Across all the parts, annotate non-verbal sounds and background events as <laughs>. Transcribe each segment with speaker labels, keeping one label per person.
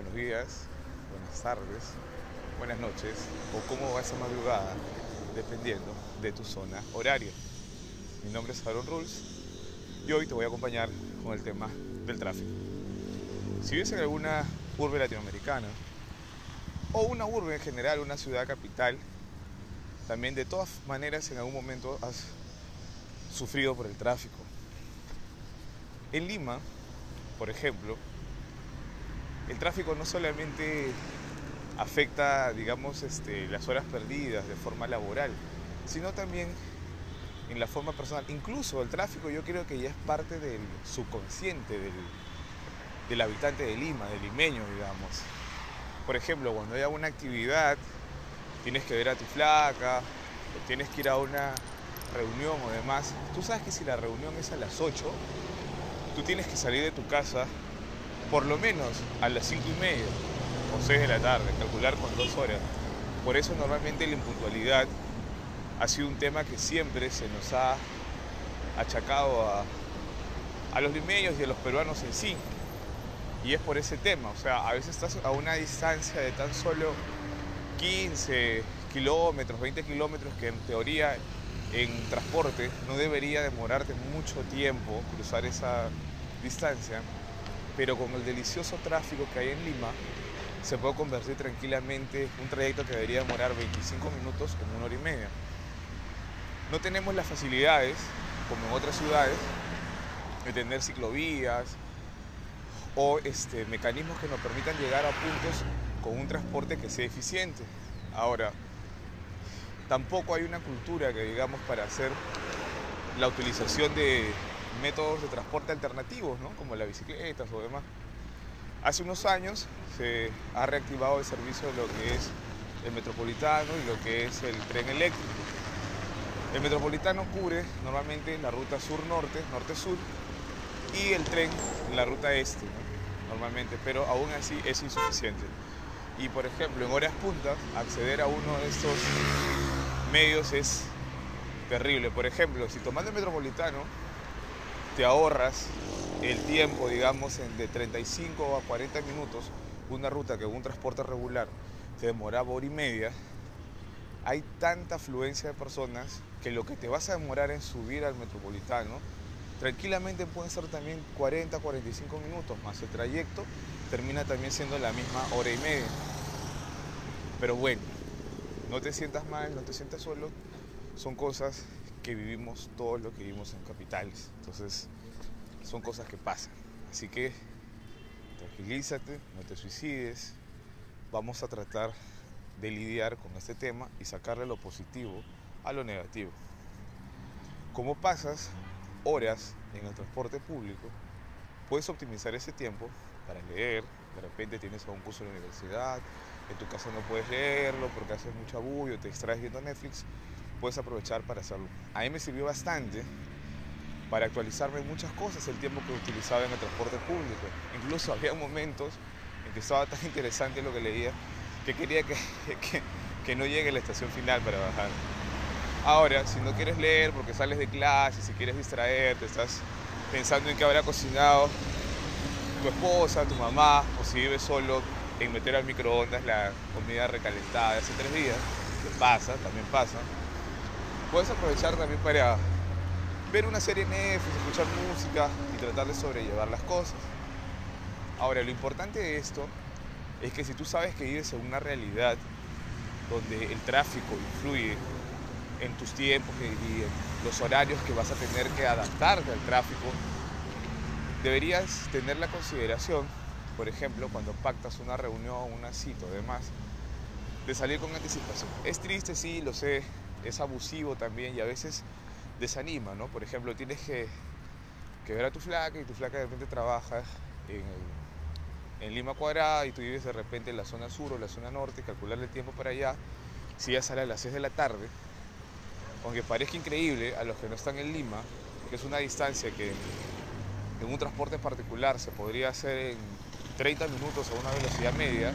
Speaker 1: buenos días, buenas tardes, buenas noches o cómo va esa madrugada, dependiendo de tu zona horaria. Mi nombre es Aaron Rules y hoy te voy a acompañar con el tema del tráfico. Si vives en alguna urbe latinoamericana o una urbe en general, una ciudad capital, también de todas maneras en algún momento has sufrido por el tráfico. En Lima, por ejemplo, el tráfico no solamente afecta, digamos, este, las horas perdidas de forma laboral, sino también en la forma personal. Incluso el tráfico yo creo que ya es parte del subconsciente del, del habitante de Lima, del limeño, digamos. Por ejemplo, cuando hay alguna actividad, tienes que ver a tu flaca, tienes que ir a una reunión o demás, tú sabes que si la reunión es a las 8, tú tienes que salir de tu casa por lo menos a las 5 y media o 6 de la tarde, calcular con dos horas. Por eso normalmente la impuntualidad ha sido un tema que siempre se nos ha achacado a, a los limeños y a los peruanos en sí. Y es por ese tema, o sea, a veces estás a una distancia de tan solo 15 kilómetros, 20 kilómetros, que en teoría en transporte no debería demorarte mucho tiempo cruzar esa distancia, pero con el delicioso tráfico que hay en Lima, se puede convertir tranquilamente un trayecto que debería demorar 25 minutos en una hora y media. No tenemos las facilidades, como en otras ciudades, de tener ciclovías o este, mecanismos que nos permitan llegar a puntos con un transporte que sea eficiente. Ahora, tampoco hay una cultura que digamos para hacer la utilización de métodos de transporte alternativos, ¿no? como las bicicletas o demás. Hace unos años se ha reactivado el servicio de lo que es el metropolitano y lo que es el tren eléctrico. El metropolitano cubre normalmente la ruta sur-norte, norte-sur, y el tren la ruta este, ¿no? normalmente, pero aún así es insuficiente. Y por ejemplo, en horas puntas, acceder a uno de estos medios es terrible. Por ejemplo, si tomando el metropolitano, te ahorras el tiempo, digamos, de 35 a 40 minutos, una ruta que un transporte regular te demoraba hora y media, hay tanta afluencia de personas que lo que te vas a demorar en subir al metropolitano, tranquilamente pueden ser también 40, 45 minutos, más el trayecto termina también siendo la misma hora y media. Pero bueno, no te sientas mal, no te sientas solo, son cosas que vivimos todo lo que vivimos en capitales. Entonces, son cosas que pasan. Así que tranquilízate, no te suicides. Vamos a tratar de lidiar con este tema y sacarle lo positivo a lo negativo. Como pasas horas en el transporte público, puedes optimizar ese tiempo para leer. De repente tienes un curso en la universidad, en tu casa no puedes leerlo porque haces mucho abullo, te distraes viendo Netflix puedes aprovechar para hacerlo. A mí me sirvió bastante para actualizarme muchas cosas el tiempo que utilizaba en el transporte público. Incluso <laughs> había momentos en que estaba tan interesante lo que leía que quería que, <laughs> que, que no llegue a la estación final para bajar. Ahora, si no quieres leer porque sales de clase, si quieres distraerte, estás pensando en qué habrá cocinado tu esposa, tu mamá, o si vives solo, en meter al microondas la comida recalentada de hace tres días, que pasa, también pasa, puedes aprovechar también para ver una serie en Netflix, escuchar música y tratar de sobrellevar las cosas. Ahora, lo importante de esto es que si tú sabes que vives en una realidad donde el tráfico influye en tus tiempos y en los horarios que vas a tener que adaptarte al tráfico, deberías tener la consideración, por ejemplo, cuando pactas una reunión, una cita o demás, de salir con anticipación. Es triste, sí, lo sé, es abusivo también y a veces desanima, ¿no? Por ejemplo, tienes que, que ver a tu flaca y tu flaca de repente trabaja en, en, Lima Cuadrada y tú vives de repente en la zona sur o la zona norte, calcularle el tiempo para allá, si ya sale a las 6 de la tarde, aunque parezca increíble a los que no están en Lima, que es una distancia que en un transporte particular se podría hacer en 30 minutos a una velocidad media,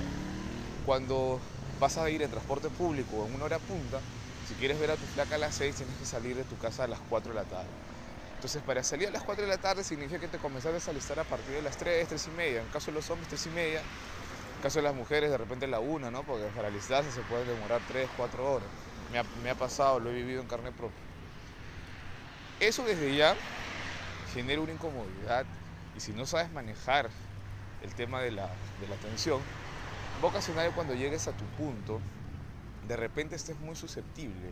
Speaker 1: cuando vas a ir en transporte público en una hora punta, si quieres ver a tu flaca a las 6, tienes que salir de tu casa a las 4 de la tarde. Entonces, para salir a las 4 de la tarde significa que te comenzaste a alistar a partir de las 3, 3 y media. En caso de los hombres, 3 y media, caso de las mujeres, de repente la una, ¿no? Porque para alistarse se puede demorar 3, 4 horas. Me ha, me ha pasado, lo he vivido en carne propia. Eso desde ya genera una incomodidad y si no sabes manejar el tema de la, de la tensión, va a ocasionar cuando llegues a tu punto, de repente estés muy susceptible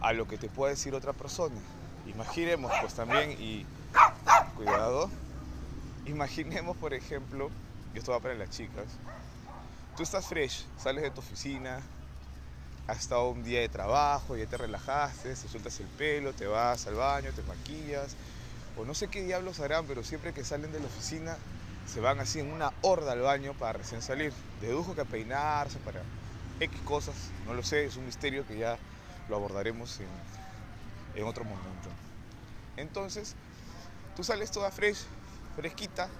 Speaker 1: a lo que te pueda decir otra persona. Imaginemos pues también, y cuidado, imaginemos por ejemplo, y esto va para las chicas, tú estás fresh, sales de tu oficina, has estado un día de trabajo, ya te relajaste, te sueltas el pelo, te vas al baño, te maquillas, o no sé qué diablos harán, pero siempre que salen de la oficina se van así en una horda al baño para recién salir. Dedujo que a peinarse, para X cosas, no lo sé, es un misterio que ya lo abordaremos en, otro momento. Entonces, tú sales toda fresh, fresquita,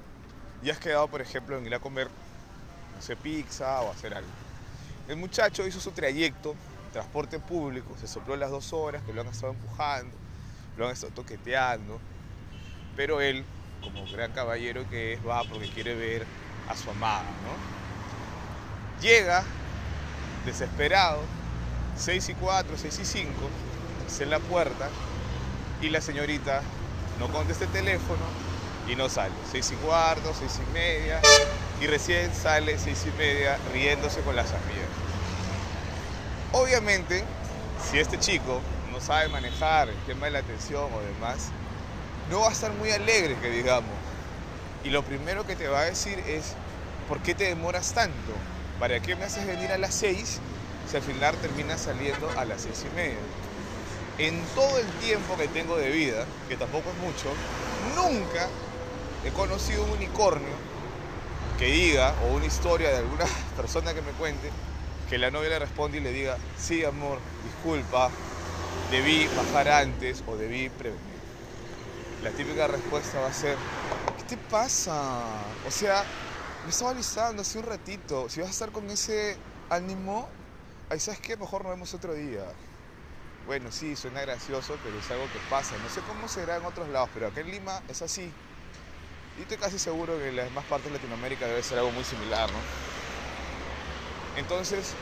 Speaker 1: y has quedado, por ejemplo, en ir a comer, no sé, pizza o hacer algo. El muchacho hizo su trayecto, transporte público, se sopló las dos horas que lo han estado empujando, lo han estado toqueteando, pero él, como gran caballero que es, va porque quiere ver a su amada, ¿no? Llega, desesperado, 6 y 4, 6 y 5, se en la puerta y la señorita no contesta el teléfono y no sale. 6 y cuarto, 6 y media y recién sale 6 y media riéndose con las amigas. Obviamente, si este chico no sabe manejar el tema de la atención o demás, no va a estar muy alegre, que digamos. Y lo primero que te va a decir es, ¿por qué te demoras tanto? ¿Para qué me haces venir a las 6 si al final termina saliendo a las 6 y media? En todo el tiempo que tengo de vida, que tampoco es mucho, nunca he conocido un unicornio que diga, o una historia de alguna <laughs> persona que me cuente, que la novia le responde y le diga, sí amor, disculpa, debí bajar antes o debí prevenir. La típica respuesta va a ser, ¿qué te pasa? O sea, me estaba avisando hace un ratito, si vas a estar con ese ánimo, ahí sabes qué, mejor nos vemos otro día. Bueno, sí, suena gracioso, pero es algo que pasa. No sé cómo será en otros lados, pero acá en Lima es así. Y estoy casi seguro que en las demás partes de Latinoamérica debe ser algo muy similar, ¿no? Entonces,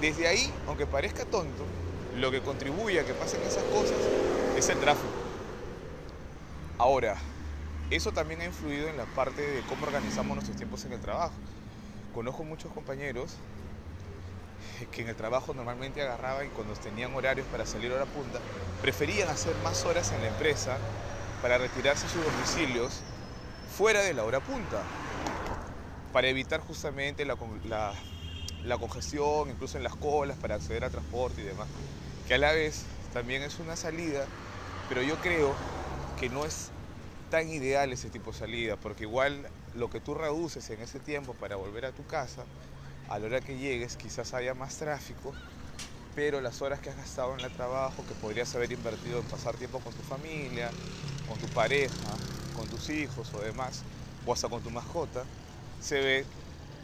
Speaker 1: desde ahí, aunque parezca tonto, lo que contribuye a que pasen esas cosas es el tráfico. Ahora, eso también ha influido en la parte de cómo organizamos nuestros tiempos en el trabajo. Conozco muchos compañeros que en el trabajo normalmente agarraban y cuando tenían horarios para salir hora punta, preferían hacer más horas en la empresa para retirarse a sus domicilios fuera de la hora punta, para evitar justamente la, la, la congestión, incluso en las colas para acceder a transporte y demás, que a la vez también es una salida, pero yo creo que no es tan ideal ese tipo de salida, porque igual lo que tú reduces en ese tiempo para volver a tu casa, a la hora que llegues quizás haya más tráfico, pero las horas que has gastado en el trabajo, que podrías haber invertido en pasar tiempo con tu familia, con tu pareja, con tus hijos o demás, o hasta con tu mascota, se ve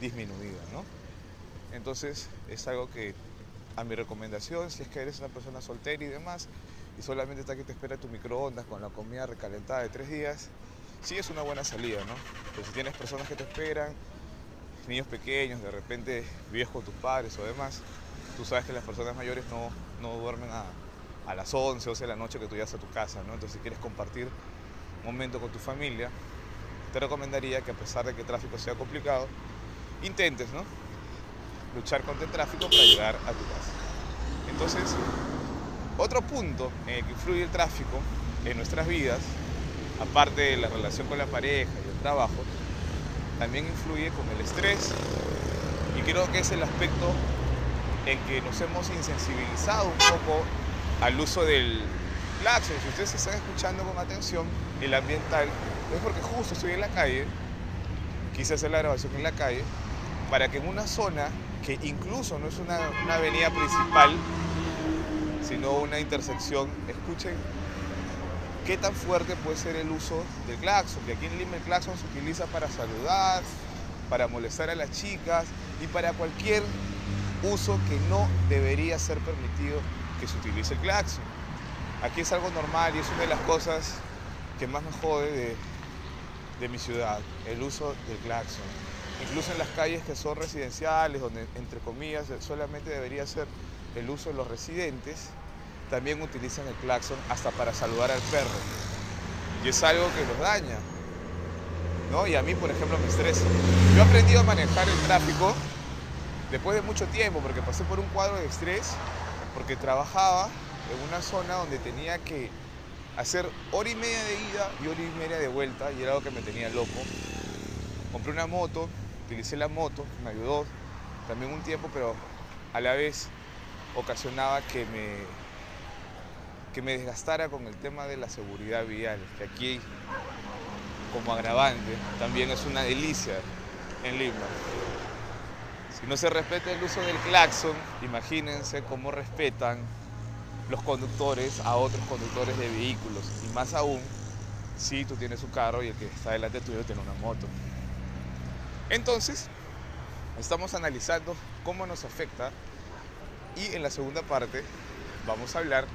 Speaker 1: disminuida, ¿no? Entonces es algo que a mi recomendación, si es que eres una persona soltera y demás, y solamente está que te espera tu microondas con la comida recalentada de tres días, sí es una buena salida, ¿no? Pero si tienes personas que te esperan, niños pequeños, de repente vives con tus padres o demás, tú sabes que las personas mayores no, no duermen a, a las 11, 12 de la noche que tú llegas a tu casa, ¿no? Entonces si quieres compartir un momento con tu familia, te recomendaría que a pesar de que el tráfico sea complicado, intentes, ¿no? Luchar contra el tráfico para llegar a tu casa. Entonces, otro punto en el que influye el tráfico en nuestras vidas, aparte de la relación con la pareja y el trabajo, también influye con el estrés y creo que es el aspecto en que nos hemos insensibilizado un poco al uso del claxon. Si ustedes están escuchando con atención el ambiental, es porque justo estoy en la calle, quise hacer la grabación en la calle, para que en una zona que incluso no es una, una avenida principal, sino una intersección, escuchen qué tan fuerte puede ser el uso del claxon, que aquí en Lima el claxon se utiliza para saludar, para molestar a las chicas y para cualquier uso que no debería ser permitido que se utilice el claxon. Aquí es algo normal y es una de las cosas que más me jode de, mi ciudad, el uso del claxon. incluso en las calles que son residenciales, donde entre comillas solamente debería ser el uso de los residentes, también utilizan el claxon hasta para saludar al perro. Y es algo que los daña. ¿no? Y a mí, por ejemplo, me estresa. Yo he aprendido a manejar el tráfico después de mucho tiempo, porque pasé por un cuadro de estrés, porque trabajaba en una zona donde tenía que hacer hora y media de ida y hora y media de vuelta, y era algo que me tenía loco. Compré una moto, utilicé la moto, me ayudó también un tiempo, pero a la vez ocasionaba que me, que me desgastara con el tema de la seguridad vial, que aquí como agravante también es una delicia en Lima. Si no se respeta el uso del claxon, imagínense cómo respetan los conductores a otros conductores de vehículos. Y más aún si tú tienes un carro y el que está delante tuyo tiene una moto. Entonces, estamos analizando cómo nos afecta y en la segunda parte vamos a hablar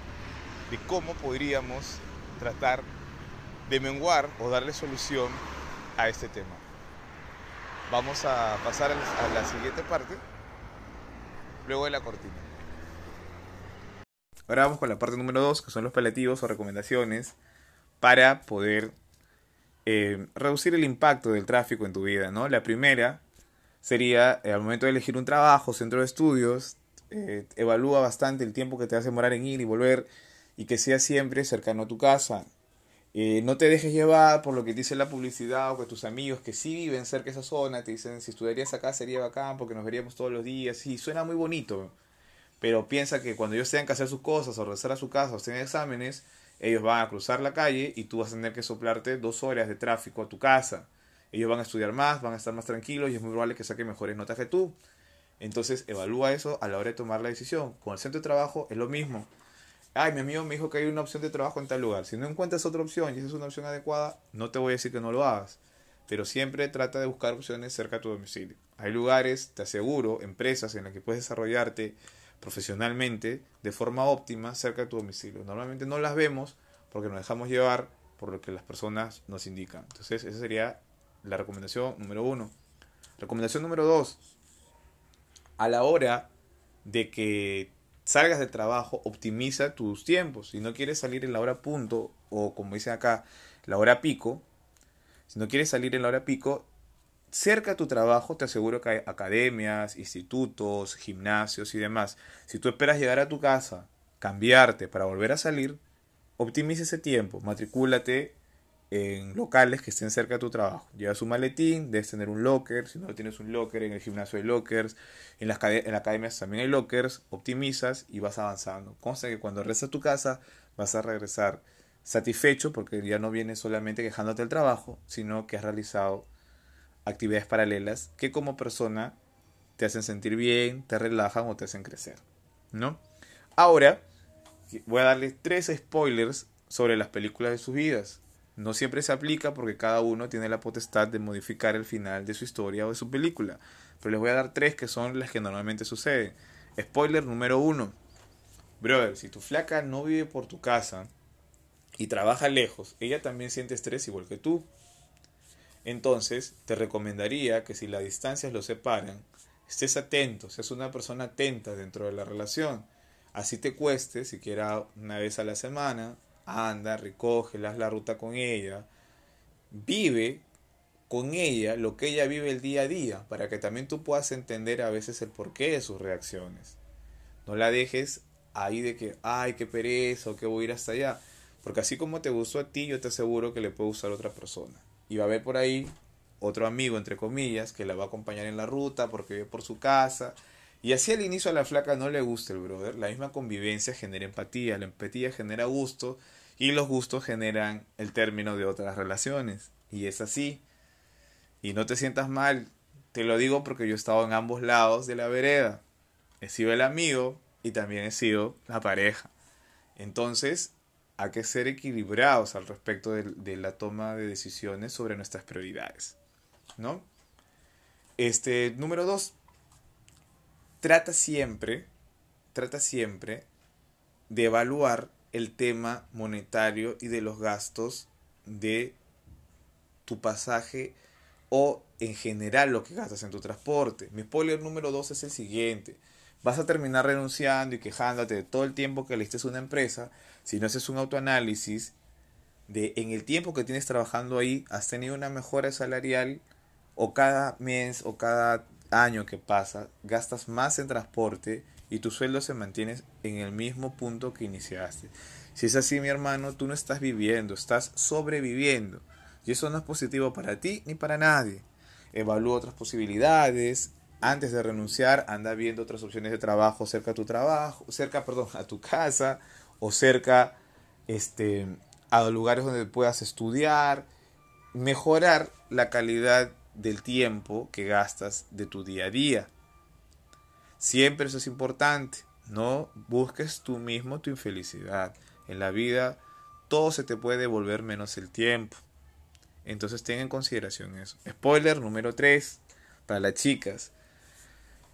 Speaker 1: de cómo podríamos tratar de menguar o darle solución a este tema. Vamos a pasar a la siguiente parte luego de la cortina. Ahora vamos con la parte número 2, que son los paliativos o recomendaciones para poder eh, reducir el impacto del tráfico en tu vida. ¿no? La primera sería, eh, al momento de elegir un trabajo, centro de estudios, eh, evalúa bastante el tiempo que te vas a demorar en ir y volver y que sea siempre cercano a tu casa. no te dejes llevar por lo que dice la publicidad o que tus amigos que sí viven cerca de esa zona te dicen si estudiarías acá sería bacán porque nos veríamos todos los días. Sí, suena muy bonito pero piensa que cuando ellos tengan que hacer sus cosas o regresar a su casa o tengan exámenes, ellos van a cruzar la calle y tú vas a tener que soplarte dos horas de tráfico a tu casa. Ellos van a estudiar más, van a estar más tranquilos y es muy probable que saquen mejores notas que tú. Entonces evalúa eso a la hora de tomar la decisión. Con el centro de trabajo es lo mismo. Ay, mi amigo me dijo que hay una opción de trabajo en tal lugar. Si no encuentras otra opción y esa es una opción adecuada, no te voy a decir que no lo hagas. Pero siempre trata de buscar opciones cerca de tu domicilio. Hay lugares, te aseguro, empresas en las que puedes desarrollarte profesionalmente de forma óptima cerca de tu domicilio. Normalmente no las vemos porque nos dejamos llevar por lo que las personas nos indican. Entonces, esa sería la recomendación número uno. Recomendación número dos. A la hora de que salgas de trabajo, optimiza tus tiempos. Si no quieres salir en la hora punto o como dicen acá, la hora pico, si no quieres salir en la hora pico, cerca a tu trabajo te aseguro que hay academias, institutos, gimnasios y demás. Si tú esperas llegar a tu casa, cambiarte para volver a salir, optimiza ese tiempo, matricúlate en locales que estén cerca de tu trabajo. Llevas un maletín, debes tener un locker, si no tienes un locker, en el gimnasio hay lockers, en las, en academias también hay lockers, optimizas y vas avanzando. Consta que cuando regresas a tu casa vas a regresar satisfecho porque ya no vienes solamente quejándote del trabajo, sino que has realizado actividades paralelas que como persona te hacen sentir bien, te relajan o te hacen crecer, ¿no? Ahora voy a darles tres spoilers sobre las películas de sus vidas. No siempre se aplica porque cada uno tiene la potestad de modificar el final de su historia o de su película. Pero les voy a dar tres que son las que normalmente suceden. Spoiler número uno. Brother, si tu flaca no vive por tu casa y trabaja lejos, ella también siente estrés igual que tú. Entonces, te recomendaría que si las distancias lo separan, estés atento, seas una persona atenta dentro de la relación. Así te cueste, siquiera una vez a la semana, anda, recoge, haz la ruta con ella. Vive con ella lo que ella vive el día a día, para que también tú puedas entender a veces el porqué de sus reacciones. No la dejes ahí de que, ay, qué pereza o que voy a ir hasta allá. Porque así como te gustó a ti, yo te aseguro que le puede gustar a otra persona y va a haber por ahí otro amigo, entre comillas, que la va a acompañar en la ruta porque vive por su casa. Y así al inicio a la flaca no le gusta el brother. La misma convivencia genera empatía, la empatía genera gusto y los gustos generan el término de otras relaciones. Y es así. Y no te sientas mal, te lo digo porque yo he estado en ambos lados de la vereda. He sido el amigo y también he sido la pareja. Entonces, hay que ser equilibrados al respecto de, la toma de decisiones sobre nuestras prioridades. ¿No? Este, número dos, trata siempre, trata siempre de evaluar el tema monetario y de los gastos de tu pasaje o en general lo que gastas en tu transporte. Mi spoiler número dos es el siguiente. Vas a terminar renunciando y quejándote de todo el tiempo que le a una empresa si no haces un autoanálisis de en el tiempo que tienes trabajando ahí has tenido una mejora salarial o cada mes o cada año que pasa gastas más en transporte y tu sueldo se mantiene en el mismo punto que iniciaste. Si es así, mi hermano, tú no estás viviendo, estás sobreviviendo. Y eso no es positivo para ti ni para nadie. Evalúa otras posibilidades. Antes de renunciar, anda viendo otras opciones de trabajo cerca a tu trabajo, cerca, perdón, a tu casa o cerca este, a lugares donde puedas estudiar, mejorar la calidad del tiempo que gastas de tu día a día. Siempre eso es importante. No busques tú mismo tu infelicidad. En la vida todo se te puede devolver menos el tiempo. Entonces ten en consideración eso. Spoiler número 3 para las chicas.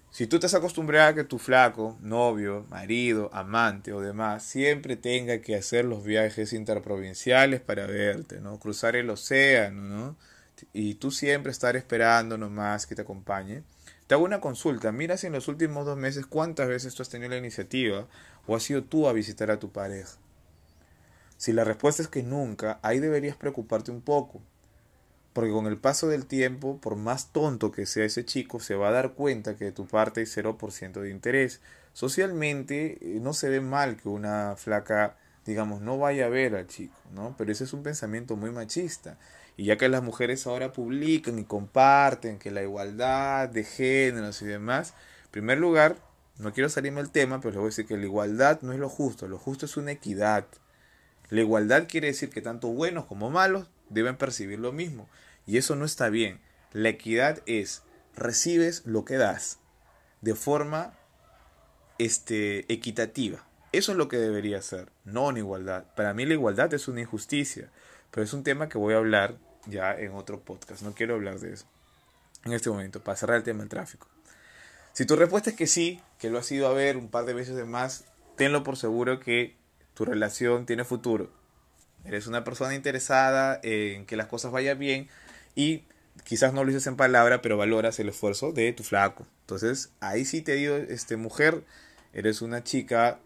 Speaker 1: Si tú te has acostumbrado a que tu flaco, novio, marido, amante o demás siempre tenga que hacer los viajes interprovinciales para verte, ¿no? Cruzar el océano, ¿no? Y tú siempre estar esperando nomás que te acompañe. Te hago una consulta. Mira si en los últimos dos meses cuántas veces tú has tenido la iniciativa o has sido tú a visitar a tu pareja. Si la respuesta es que nunca, ahí deberías preocuparte un poco. Porque con el paso del tiempo, por más tonto que sea ese chico, se va a dar cuenta que de tu parte hay 0% de interés. Socialmente eh, no se ve mal que una flaca, digamos, no vaya a ver al chico, ¿no? Pero ese es un pensamiento muy machista. Y ya que las mujeres ahora publican y comparten que la igualdad de géneros y demás, en primer lugar, no quiero salirme del tema, pero les voy a decir que la igualdad no es lo justo, lo justo es una equidad. La igualdad quiere decir que tanto buenos como malos deben percibir lo mismo. Y eso no está bien. La equidad es recibes lo que das de forma este, equitativa. Eso es lo que debería ser, no una igualdad. Para mí la igualdad es una injusticia, pero es un tema que voy a hablar ya en otro podcast. No quiero hablar de eso en este momento, para cerrar el tema del tráfico. Si tu respuesta es que sí, que lo has ido a ver un par de veces de más, tenlo por seguro que tu relación tiene futuro. Eres una persona interesada en que las cosas vayan bien y quizás no lo dices en palabra, pero valoras el esfuerzo de tu flaco. Entonces, ahí sí te digo, este, mujer, eres una chica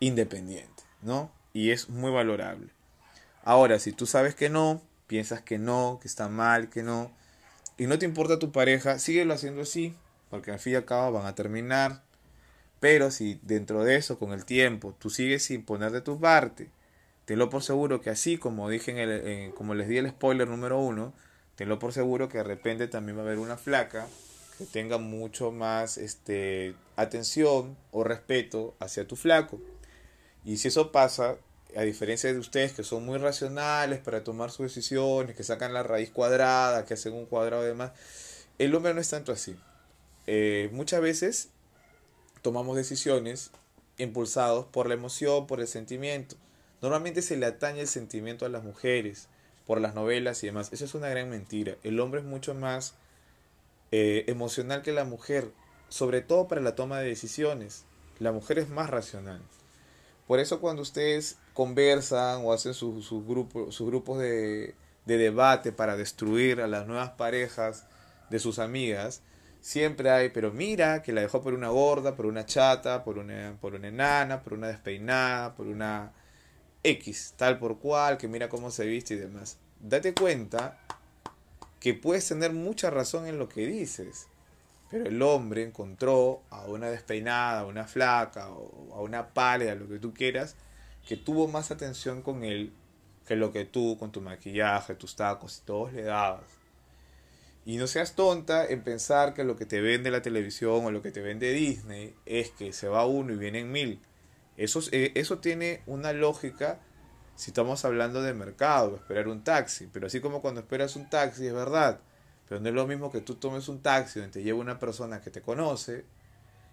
Speaker 1: independiente, ¿no? Y es muy valorable. Ahora, si tú sabes que no, piensas que no, que está mal, que no, y no te importa tu pareja, síguelo haciendo así, porque al fin y al cabo van a terminar. Pero si dentro de eso, con el tiempo, tú sigues sin poner de tu parte, tenlo por seguro que así como dije en el, como les di el spoiler número uno, tenlo por seguro que de repente también va a haber una flaca que tenga mucho más este, atención o respeto hacia tu flaco. Y si eso pasa, a diferencia de ustedes que son muy racionales para tomar sus decisiones, que sacan la raíz cuadrada, que hacen un cuadrado y demás, el hombre no es tanto así. Eh, muchas veces tomamos decisiones impulsados por la emoción, por el sentimiento. Normalmente se le atañe el sentimiento a las mujeres por las novelas y demás. Eso es una gran mentira. El hombre es mucho más eh, emocional que la mujer, sobre todo para la toma de decisiones. La mujer es más racional. Por eso cuando ustedes conversan o hacen sus grupos de, de debate para destruir a las nuevas parejas de sus amigas, siempre hay, pero mira, que la dejó por una gorda, por una chata, por una, por una enana, por una despeinada, por una X, tal por cual, que mira cómo se viste y demás. Date cuenta que puedes tener mucha razón en lo que dices, pero el hombre encontró a una despeinada, a una flaca, o a una pálida, lo que tú quieras, que tuvo más atención con él que lo que tú con tu maquillaje, tus tacos y todos le dabas. Y no seas tonta en pensar que lo que te vende la televisión o lo que te vende Disney es que se va uno y vienen mil. Eso, eh, eso tiene una lógica si estamos hablando de mercado, esperar un taxi. Pero así como cuando esperas un taxi, es verdad. Pero no es lo mismo que tú tomes un taxi donde te lleva una persona que te conoce,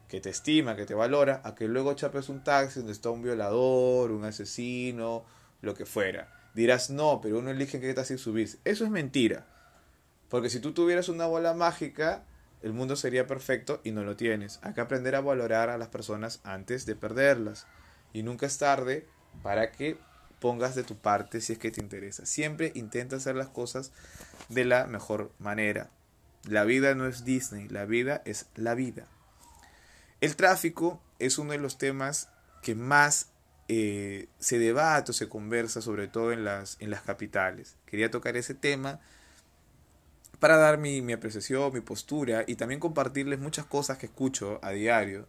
Speaker 1: que te estima, que te valora, a que luego chapes un taxi donde está un violador, un asesino, lo que fuera. Dirás, no, pero uno elige en qué taxi subir. Eso es mentira. Porque si tú tuvieras una bola mágica, el mundo sería perfecto y no lo tienes. Hay que aprender a valorar a las personas antes de perderlas. Y nunca es tarde para que pongas de tu parte si es que te interesa. Siempre intenta hacer las cosas de la mejor manera. La vida no es Disney, la vida es la vida. El tráfico es uno de los temas que más eh, se debate o se conversa, sobre todo en las, en las capitales. Quería tocar ese tema para dar mi, mi apreciación, mi postura y también compartirles muchas cosas que escucho a diario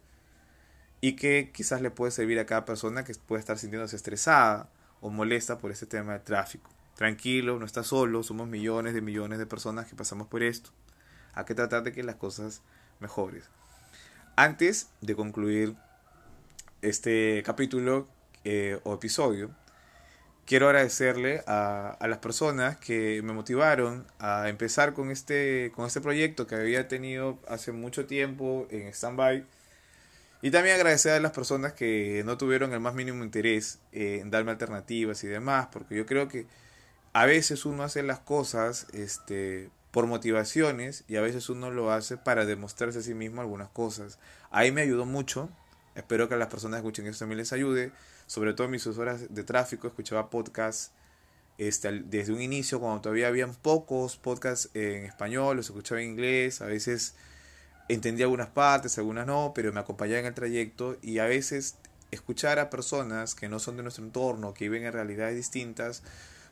Speaker 1: y que quizás le puede servir a cada persona que puede estar sintiéndose estresada o molesta por este tema de tráfico. Tranquilo, no estás solo, somos millones de millones de personas que pasamos por esto. Hay que tratar de que las cosas mejores. Antes de concluir este capítulo eh, o episodio, quiero agradecerle a, a, las personas que me motivaron a empezar con este, con este proyecto que había tenido hace mucho tiempo en stand-by y también agradecer a las personas que no tuvieron el más mínimo interés en darme alternativas y demás, porque yo creo que a veces uno hace las cosas este, por motivaciones y a veces uno lo hace para demostrarse a sí mismo algunas cosas. Ahí me ayudó mucho, espero que las personas que escuchen esto también les ayude, sobre todo en mis horas de tráfico, escuchaba podcasts este, desde un inicio, cuando todavía habían pocos podcasts en español, los escuchaba en inglés, a veces entendía algunas partes, algunas no, pero me acompañaba en el trayecto y a veces escuchar a personas que no son de nuestro entorno, que viven en realidades distintas,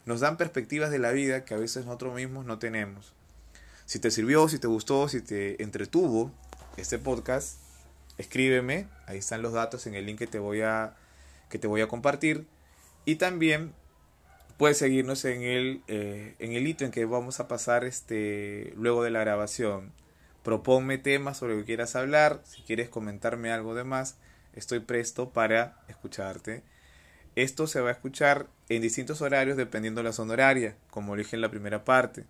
Speaker 1: nos dan perspectivas de la vida que a veces nosotros mismos no tenemos. Si te sirvió, si te gustó, si te entretuvo este podcast, escríbeme, ahí están los datos en el link que te voy a, que te voy a compartir y también puedes seguirnos en el, eh, en el ítem que vamos a pasar este, luego de la grabación. Proponme temas sobre lo que quieras hablar. Si quieres comentarme algo de más, estoy presto para escucharte. Esto se va a escuchar en distintos horarios dependiendo de la zona horaria, como dije en la primera parte.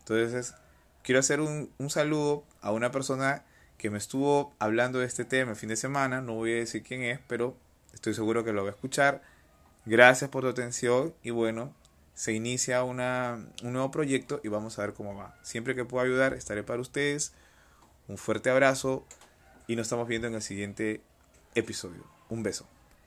Speaker 1: Entonces, quiero hacer un, un saludo a una persona que me estuvo hablando de este tema el fin de semana. No voy a decir quién es, pero estoy seguro que lo va a escuchar. Gracias por tu atención y bueno, se inicia una, un nuevo proyecto y vamos a ver cómo va. Siempre que pueda ayudar, estaré para ustedes. Un fuerte abrazo y nos estamos viendo en el siguiente episodio. Un beso.